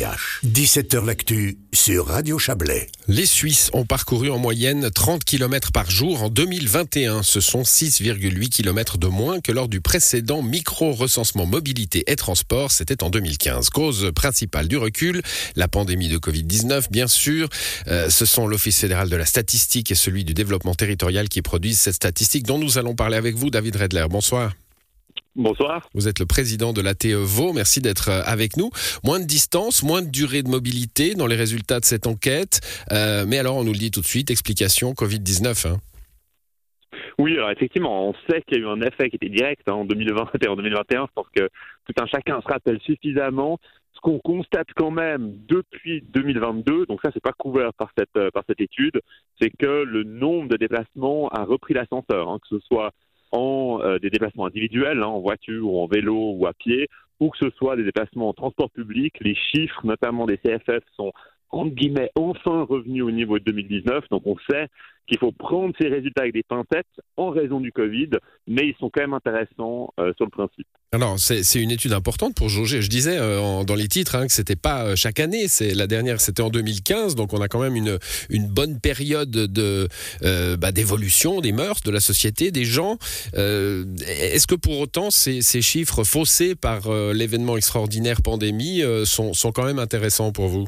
17h L'actu sur Radio Chablais. Les Suisses ont parcouru en moyenne 30 km par jour en 2021. Ce sont 6,8 km de moins que lors du précédent micro-recensement mobilité et transport. C'était en 2015. Cause principale du recul, la pandémie de Covid-19, bien sûr. Euh, ce sont l'Office fédéral de la statistique et celui du développement territorial qui produisent cette statistique dont nous allons parler avec vous, David Redler. Bonsoir. Bonsoir. Vous êtes le président de l'ATE Vaud. Merci d'être euh, avec nous. Moins de distance, moins de durée de mobilité dans les résultats de cette enquête. Euh, mais alors, on nous le dit tout de suite, explication Covid-19. Hein. Oui, alors effectivement, on sait qu'il y a eu un effet qui était direct hein, en 2020 et en 2021. Je pense que tout un chacun se rappelle suffisamment. Ce qu'on constate quand même depuis 2022, donc ça c'est pas couvert par cette euh, par cette étude, c'est que le nombre de déplacements a repris l'ascenseur, hein, que ce soit en euh, des déplacements individuels, hein, en voiture ou en vélo ou à pied, ou que ce soit des déplacements en transport public. Les chiffres, notamment des CFF, sont entre guillemets enfin revenus au niveau de 2019. Donc on sait qu'il faut prendre ces résultats avec des pincettes en raison du Covid, mais ils sont quand même intéressants euh, sur le principe. Alors c'est une étude importante pour jauger. Je disais euh, dans les titres hein, que c'était pas euh, chaque année. C'est la dernière, c'était en 2015, donc on a quand même une bonne période de bah, d'évolution des mœurs, de la société, des gens. Est-ce que pour autant ces, ces chiffres faussés par l'événement extraordinaire pandémie sont sont quand même intéressants pour vous?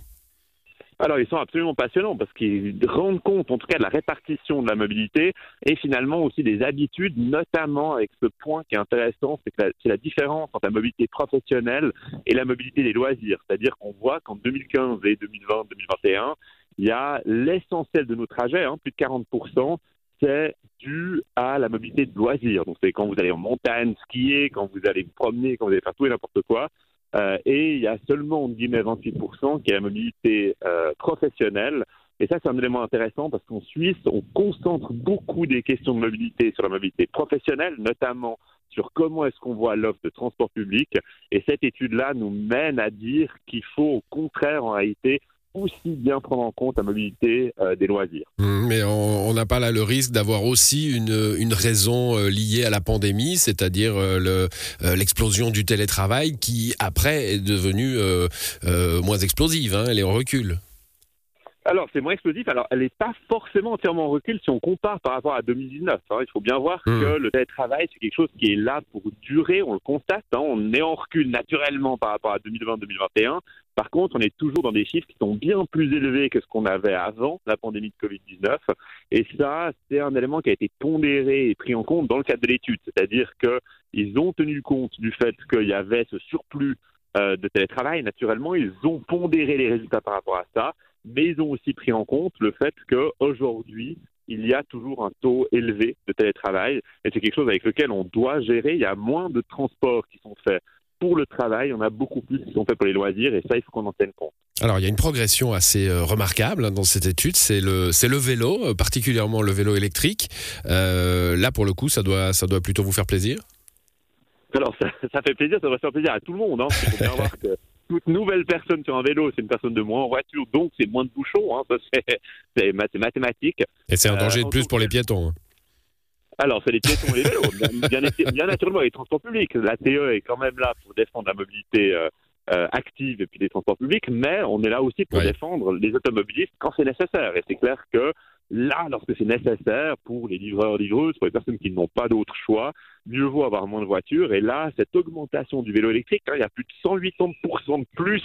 Alors, ils sont absolument passionnants parce qu'ils rendent compte, en tout cas, de la répartition de la mobilité et finalement aussi des habitudes, notamment avec ce point qui est intéressant, c'est que c'est la différence entre la mobilité professionnelle et la mobilité des loisirs. C'est-à-dire qu'on voit qu'en 2015 et 2020, 2021, il y a l'essentiel de nos trajets, hein, plus de 40%, c'est dû à la mobilité de loisirs. Donc, c'est quand vous allez en montagne, skier, quand vous allez vous promener, quand vous allez faire tout et n'importe quoi. Euh, et il y a seulement, on guillemets, 28% qui est la mobilité euh, professionnelle. Et ça, c'est un élément intéressant parce qu'en Suisse, on concentre beaucoup des questions de mobilité sur la mobilité professionnelle, notamment sur comment est-ce qu'on voit l'offre de transport public. Et cette étude-là nous mène à dire qu'il faut, au contraire, en réalité, aussi bien prendre en compte la mobilité euh, des loisirs. Mmh, mais on n'a pas là le risque d'avoir aussi une, une raison euh, liée à la pandémie, c'est-à-dire euh, l'explosion du télétravail qui, après, est devenue moins explosive, hein, elle est en recul. Alors, c'est moins explosif. Alors, elle n'est pas forcément entièrement en recul si on compare par rapport à 2019. Hein. Il faut bien voir mmh. que le télétravail, c'est quelque chose qui est là pour durer. On le constate. Hein. On est en recul naturellement par rapport à 2020-2021. Par contre, on est toujours dans des chiffres qui sont bien plus élevés que ce qu'on avait avant la pandémie de Covid-19. Et ça, c'est un élément qui a été pondéré et pris en compte dans le cadre de l'étude. C'est-à-dire qu'ils ont tenu compte du fait qu'il y avait ce surplus euh, de télétravail. Naturellement, ils ont pondéré les résultats par rapport à ça mais ils ont aussi pris en compte le fait qu'aujourd'hui, il y a toujours un taux élevé de télétravail et c'est quelque chose avec lequel on doit gérer. Il y a moins de transports qui sont faits pour le travail, en a beaucoup plus qui sont faits pour les loisirs et ça, il faut qu'on en tienne compte. Alors, il y a une progression assez euh, remarquable hein, dans cette étude, c'est le, c'est le vélo, euh, particulièrement le vélo électrique. Euh, là, pour le coup, ça doit, ça doit plutôt vous faire plaisir? Alors, ça, fait plaisir, ça doit faire plaisir à tout le monde. Hein. Toute nouvelle personne sur un vélo, c'est une personne de moins en voiture, donc c'est moins de bouchons. Hein, c'est mathématique. Et c'est un danger de euh, plus pour les piétons. Hein. Alors, c'est les piétons et les vélos. Bien, bien, naturellement, les transports publics. La TE est quand même là pour défendre la mobilité euh, euh, active et puis les transports publics, mais on est là aussi pour défendre les automobilistes quand c'est nécessaire. Et c'est clair que là, lorsque c'est nécessaire pour les livreurs, livreuses, pour les personnes qui n'ont pas d'autre choix, mieux vaut avoir moins de voitures. Et là, cette augmentation du vélo électrique, hein, il y a plus de 180% de plus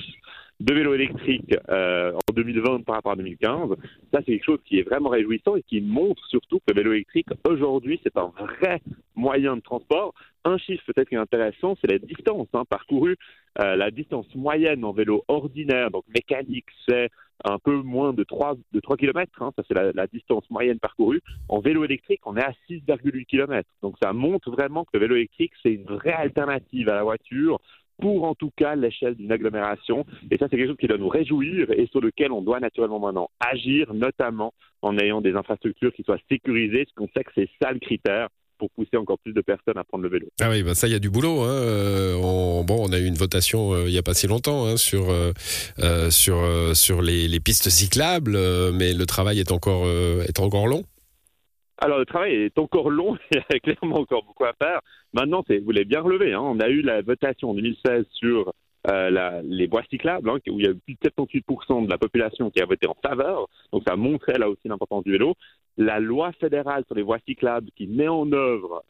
de vélos électriques euh, en 2020 par rapport à 2015. Ça, c'est quelque chose qui est vraiment réjouissant et qui montre surtout que le vélo électrique, aujourd'hui, c'est un vrai moyen de transport. Un chiffre peut-être qui est intéressant, c'est la distance hein, parcourue. Euh, la distance moyenne en vélo ordinaire, donc mécanique, c'est un peu moins de 3, de 3 km, hein, ça c'est la, la, distance moyenne parcourue. En vélo électrique, on est à 6,8 km. Donc ça montre vraiment que le vélo électrique, c'est une vraie alternative à la voiture pour en tout cas l'échelle d'une agglomération. Et ça, c'est quelque chose qui doit nous réjouir et sur lequel on doit naturellement maintenant agir, notamment en ayant des infrastructures qui soient sécurisées, parce qu'on sait que c'est ça le critère pour pousser encore plus de personnes à prendre le vélo. Ah oui, bah ça, il y a du boulot. Hein. Euh, on, bon, on a eu une votation euh, il n'y a pas si longtemps hein, sur, euh, sur, sur les, les, pistes cyclables, mais le travail est encore, est encore long. Alors le travail est encore long, il y a clairement encore beaucoup à faire. Maintenant, vous l'avez bien relevé, hein. on a eu la votation en 2016 sur la, les voies cyclables, hein, où il y a eu plus de 78% de la population qui a voté en faveur. Donc ça montrait là aussi l'importance du vélo. La loi fédérale sur les voies cyclables qui met en œuvre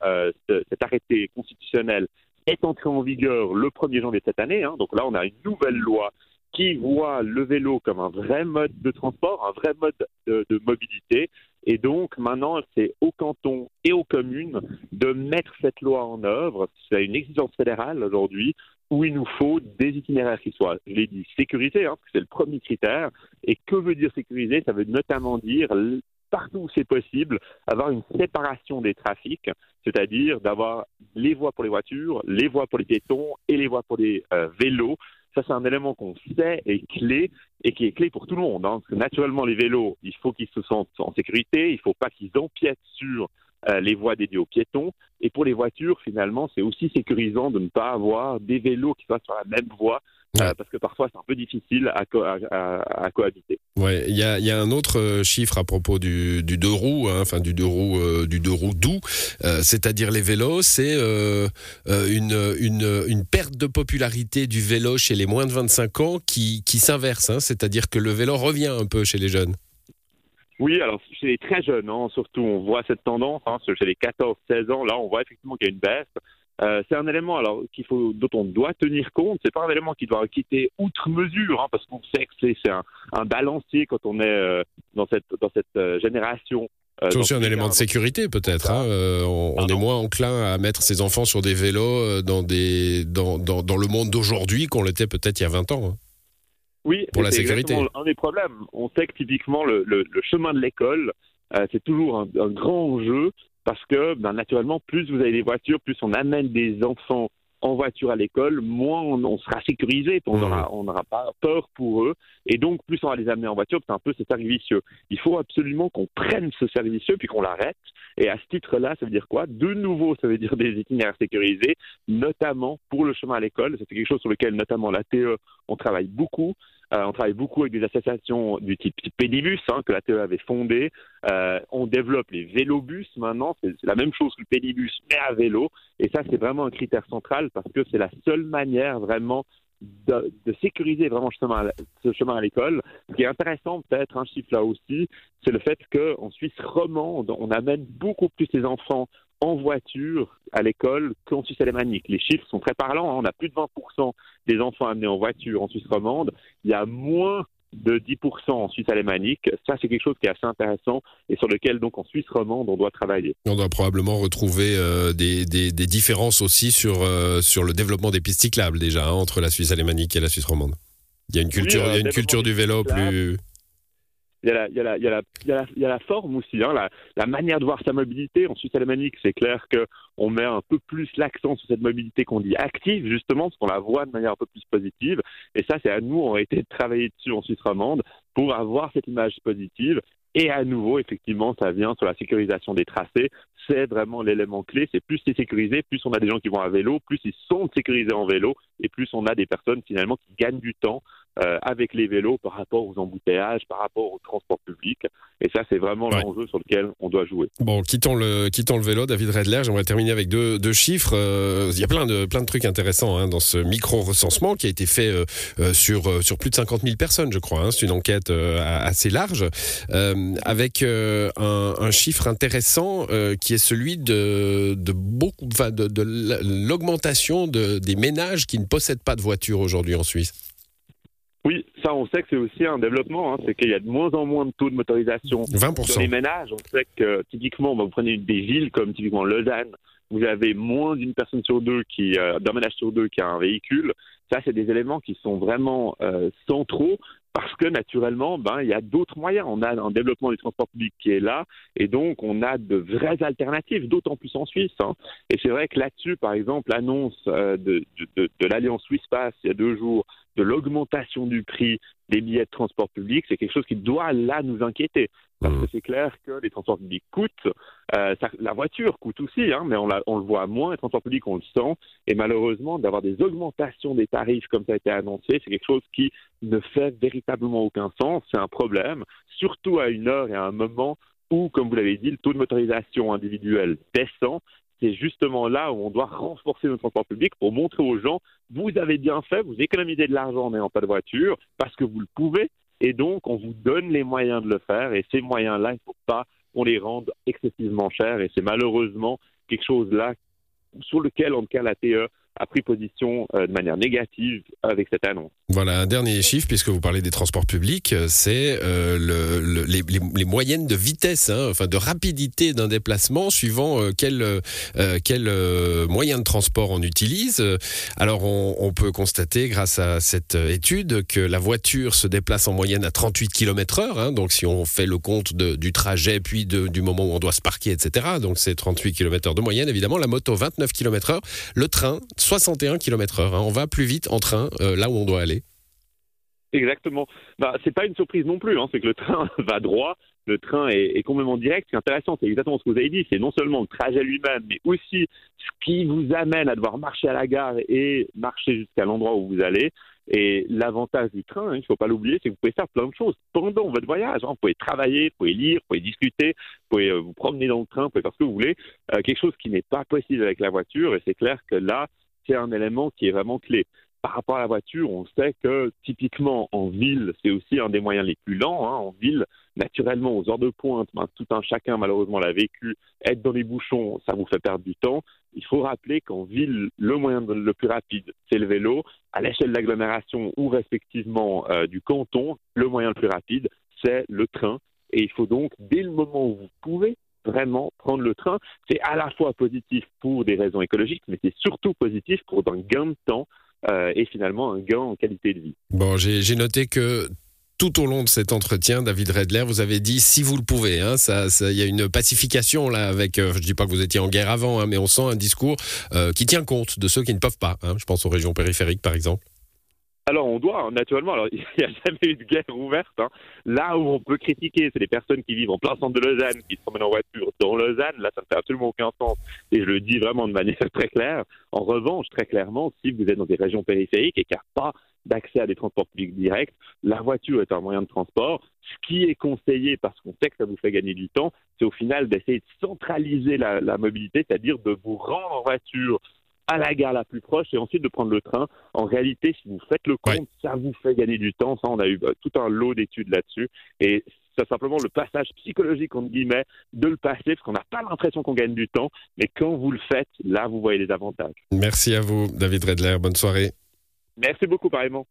cet arrêté constitutionnel est entrée en vigueur le 1er janvier de cette année. Hein. Donc là, on a une nouvelle loi qui voit le vélo comme un vrai mode de transport, un vrai mode de, mobilité. Et donc maintenant, c'est au canton et aux communes de mettre cette loi en œuvre. C'est une exigence fédérale aujourd'hui où il nous faut des itinéraires qui soient, je l'ai dit, sécurisés, hein, c'est le premier critère. Et que veut dire sécuriser? Ça veut notamment dire partout où c'est possible, avoir une séparation des trafics, c'est-à-dire d'avoir les voies pour les voitures, les voies pour les piétons et les voies pour les euh, vélos. Ça, c'est un élément qu'on sait est clé et qui est clé pour tout le monde. Hein. Naturellement, les vélos, il faut qu'ils se sentent en sécurité, il ne faut pas qu'ils empiètent sur les voies dédiées aux piétons. Et pour les voitures, finalement, c'est aussi sécurisant de ne pas avoir des vélos qui soient sur la même voie euh, parce que parfois c'est un peu difficile à, à, cohabiter. Ouais, il y a, y a, un autre euh, chiffre à propos du, du deux roues, hein, enfin du deux roues, du deux roues doux, c'est-à-dire les vélos, c'est une, une, une, perte de popularité du vélo chez les moins de 25 ans qui, qui s'inverse, hein, c'est-à-dire que le vélo revient un peu chez les jeunes. Oui, alors chez les très jeunes, hein, surtout, on voit cette tendance. Hein, chez les 14-16 ans, là, on voit effectivement qu'il y a une baisse. Euh, c'est un élément alors qu'il faut, dont on doit tenir compte. C'est pas un élément qui doit quitter outre mesure, hein, parce qu'on sait que c'est un, un, balancier quand on est euh, dans cette dans cette euh, génération. c'est aussi un élément de sécurité peut-être. Hein, on, on est moins enclin à mettre ses enfants sur des vélos dans des dans dans, dans le monde d'aujourd'hui qu'on l'était peut-être il y a 20 ans. Hein. Oui, pour la sécurité. Un des problèmes. On sait que typiquement le, le, le chemin de l'école, euh, c'est toujours un, un, grand enjeu parce que ben, naturellement, plus vous avez des voitures, plus on amène des enfants en voiture à l'école, moins on, sera sécurisé, on n'aura on pas peur pour eux, et donc plus on va les amener en voiture, c'est un peu ce cercle vicieux. Il faut absolument qu'on prenne ce cercle vicieux puis qu'on l'arrête, et à ce titre-là, ça veut dire quoi? De nouveau, ça veut dire des itinéraires sécurisés, notamment pour le chemin à l'école, c'est quelque chose sur lequel notamment la TE, on travaille beaucoup, euh, on travaille beaucoup avec des associations du type Pédibus hein, que la TE avait fondé. Euh, on développe les vélobus maintenant, c'est la même chose que le Pédibus mais à vélo. Et ça, c'est vraiment un critère central parce que c'est la seule manière vraiment de, sécuriser vraiment ce chemin à l'école. Ce qui est intéressant, peut-être un chiffre là aussi, c'est le fait qu'en Suisse romande, on amène beaucoup plus les enfants en voiture à l'école qu'en Suisse alémanique. Les chiffres sont très parlants. Hein. On a plus de 20% des enfants amenés en voiture en Suisse romande. Il y a moins de 10% en Suisse alémanique. Ça, c'est quelque chose qui est assez intéressant et sur lequel, donc, en Suisse romande, on doit travailler. On doit probablement retrouver euh, des, des, des, différences aussi sur, euh, sur le développement des pistes cyclables, déjà, hein, entre la Suisse alémanique et la Suisse romande. Il y a une culture, il y a une culture du vélo plus il y, a la, forme aussi, hein, la, la, manière de voir sa mobilité. En Suisse alémanique, c'est clair qu'on met un peu plus l'accent sur cette mobilité qu'on dit active, justement, parce qu'on la voit de manière un peu plus positive. Et ça, c'est à nous, on a été travailler dessus en Suisse romande pour avoir cette image positive. Et à nouveau, effectivement, ça vient sur la sécurisation des tracés. C'est vraiment l'élément clé. C'est plus c'est sécurisé, plus on a des gens qui vont à vélo, plus ils sont sécurisés en vélo, et plus on a des personnes finalement qui gagnent du temps euh, avec les vélos par rapport aux embouteillages, par rapport au transport public. Et ça, c'est vraiment l'enjeu sur lequel on doit jouer. Bon, quittons le, quittons le vélo, David Redler. J'aimerais terminer avec deux, deux chiffres. Euh, il y a plein de, plein de trucs intéressants hein, dans ce micro-recensement qui a été fait euh, euh sur, euh, sur plus de 50 000 personnes, je crois. Hein. C'est une enquête assez large, avec un, un, chiffre intéressant qui est celui de, de beaucoup, enfin, de, de l'augmentation de, des ménages qui ne possèdent pas de voiture aujourd'hui en Suisse. Ça, on sait que c'est aussi un développement. Hein. c'est qu'il y a de moins en moins de taux de motorisation 20%. dans les ménages. On sait que typiquement, bah, vous prenez des villes comme typiquement Lausanne, vous avez moins d'une personne sur deux qui, euh, d'un ménage sur deux qui a un véhicule. Ça, c'est des éléments qui sont vraiment euh, centraux parce que naturellement, ben, il y a d'autres moyens. On a un développement du transport public qui est là, et donc on a de vraies alternatives, d'autant plus en Suisse. Hein. Et c'est vrai que là-dessus, par exemple, l'annonce euh, de, de, de l'Alliance Suisse Pass il y a deux jours de l'augmentation du prix des billets de transport public, c'est quelque chose qui doit là nous inquiéter. Parce mmh. que c'est clair que les transports publics coûtent, euh, ça, la voiture coûte aussi, hein, mais on, on, le voit moins, les transports publics on le sent, et malheureusement d'avoir des augmentations des tarifs comme ça a été annoncé, c'est quelque chose qui ne fait véritablement aucun sens, c'est un problème, surtout à une heure et à un moment où, comme vous l'avez dit, le taux de motorisation individuelle descend, c'est justement là où on doit renforcer notre transport public pour montrer aux gens, vous avez bien fait, vous économisez de l'argent en n'ayant pas de voiture parce que vous le pouvez, et donc on vous donne les moyens de le faire, et ces moyens-là, il ne faut pas qu'on les rende excessivement chers, et c'est malheureusement quelque chose là sur lequel, en tout cas, la TE a pris position euh, de manière négative avec cette annonce. Voilà, un dernier chiffre, puisque vous parlez des transports publics, euh, c'est euh, le, les, moyennes de vitesse, hein, enfin de rapidité d'un déplacement suivant euh, quel, euh, quel moyen de transport on utilise. Alors on, peut constater grâce à cette étude que la voiture se déplace en moyenne à 38 km heure, hein, donc si on fait le compte de, du trajet puis du moment où on doit se parquer, etc. Donc c'est 38 km heure de moyenne, évidemment. La moto 29 km heure, le train 61 km heure. Hein. On va plus vite en train là où on doit aller. Exactement. Bah, c'est pas une surprise non plus. Hein. C'est que le train va droit, le train est, complètement direct. Ce qui est intéressant, c'est exactement ce que vous avez dit. C'est non seulement le trajet lui-même, mais aussi ce qui vous amène à devoir marcher à la gare et marcher jusqu'à l'endroit où vous allez. Et l'avantage du train, hein, il ne faut pas l'oublier, c'est que vous pouvez faire plein de choses pendant votre voyage. Hein. Vous pouvez travailler, vous pouvez lire, vous pouvez discuter, vous pouvez euh, vous promener dans le train, vous pouvez faire ce que vous voulez. Euh, quelque chose qui n'est pas possible avec la voiture. Et c'est clair que là, c'est un élément qui est vraiment clé par rapport à la voiture, on sait que typiquement en ville, c'est aussi un des moyens les plus lents. Hein. En ville, naturellement, aux heures de pointe, ben, tout un chacun malheureusement l'a vécu, être dans les bouchons, ça vous fait perdre du temps. Il faut rappeler qu'en ville, le moyen le plus rapide, c'est le vélo. À l'échelle de l'agglomération ou respectivement euh, du canton, le moyen le plus rapide, c'est le train. Et il faut donc, dès le moment où vous pouvez, vraiment prendre le train. C'est à la fois positif pour des raisons écologiques, mais c'est surtout positif pour un gain de temps euh, et finalement un gain en qualité de vie. Bon, j'ai noté que tout au long de cet entretien, David Redler, vous avez dit si vous le pouvez. Hein, ça, il y a une pacification là avec. Euh, je dis pas que vous étiez en guerre avant, hein, mais on sent un discours euh, qui tient compte de ceux qui ne peuvent pas. Hein, je pense aux régions périphériques, par exemple. Alors on doit, naturellement, alors il n'y a jamais eu de guerre ouverte. Hein. Là où on peut critiquer, c'est les personnes qui vivent en plein centre de Lausanne, qui se promènent en voiture dans Lausanne. Là, ça ne fait absolument aucun sens. Et je le dis vraiment de manière très claire. En revanche, très clairement, si vous êtes dans des régions périphériques et qu'il n'y a pas d'accès à des transports publics directs, la voiture est un moyen de transport. Ce qui est conseillé, parce qu'on sait que ça vous fait gagner du temps, c'est au final d'essayer de centraliser la, la mobilité, c'est-à-dire de vous rendre en voiture à la gare la plus proche et ensuite de prendre le train. En réalité, si vous faites le compte, ça vous fait gagner du temps. Ça, on a eu bah, tout un lot d'études là-dessus. Et c'est simplement le passage psychologique, entre guillemets, de le passer, parce qu'on n'a pas l'impression qu'on gagne du temps. Mais quand vous le faites, là, vous voyez les avantages. Merci à vous, David Redler. Bonne soirée. Merci beaucoup, pareillement.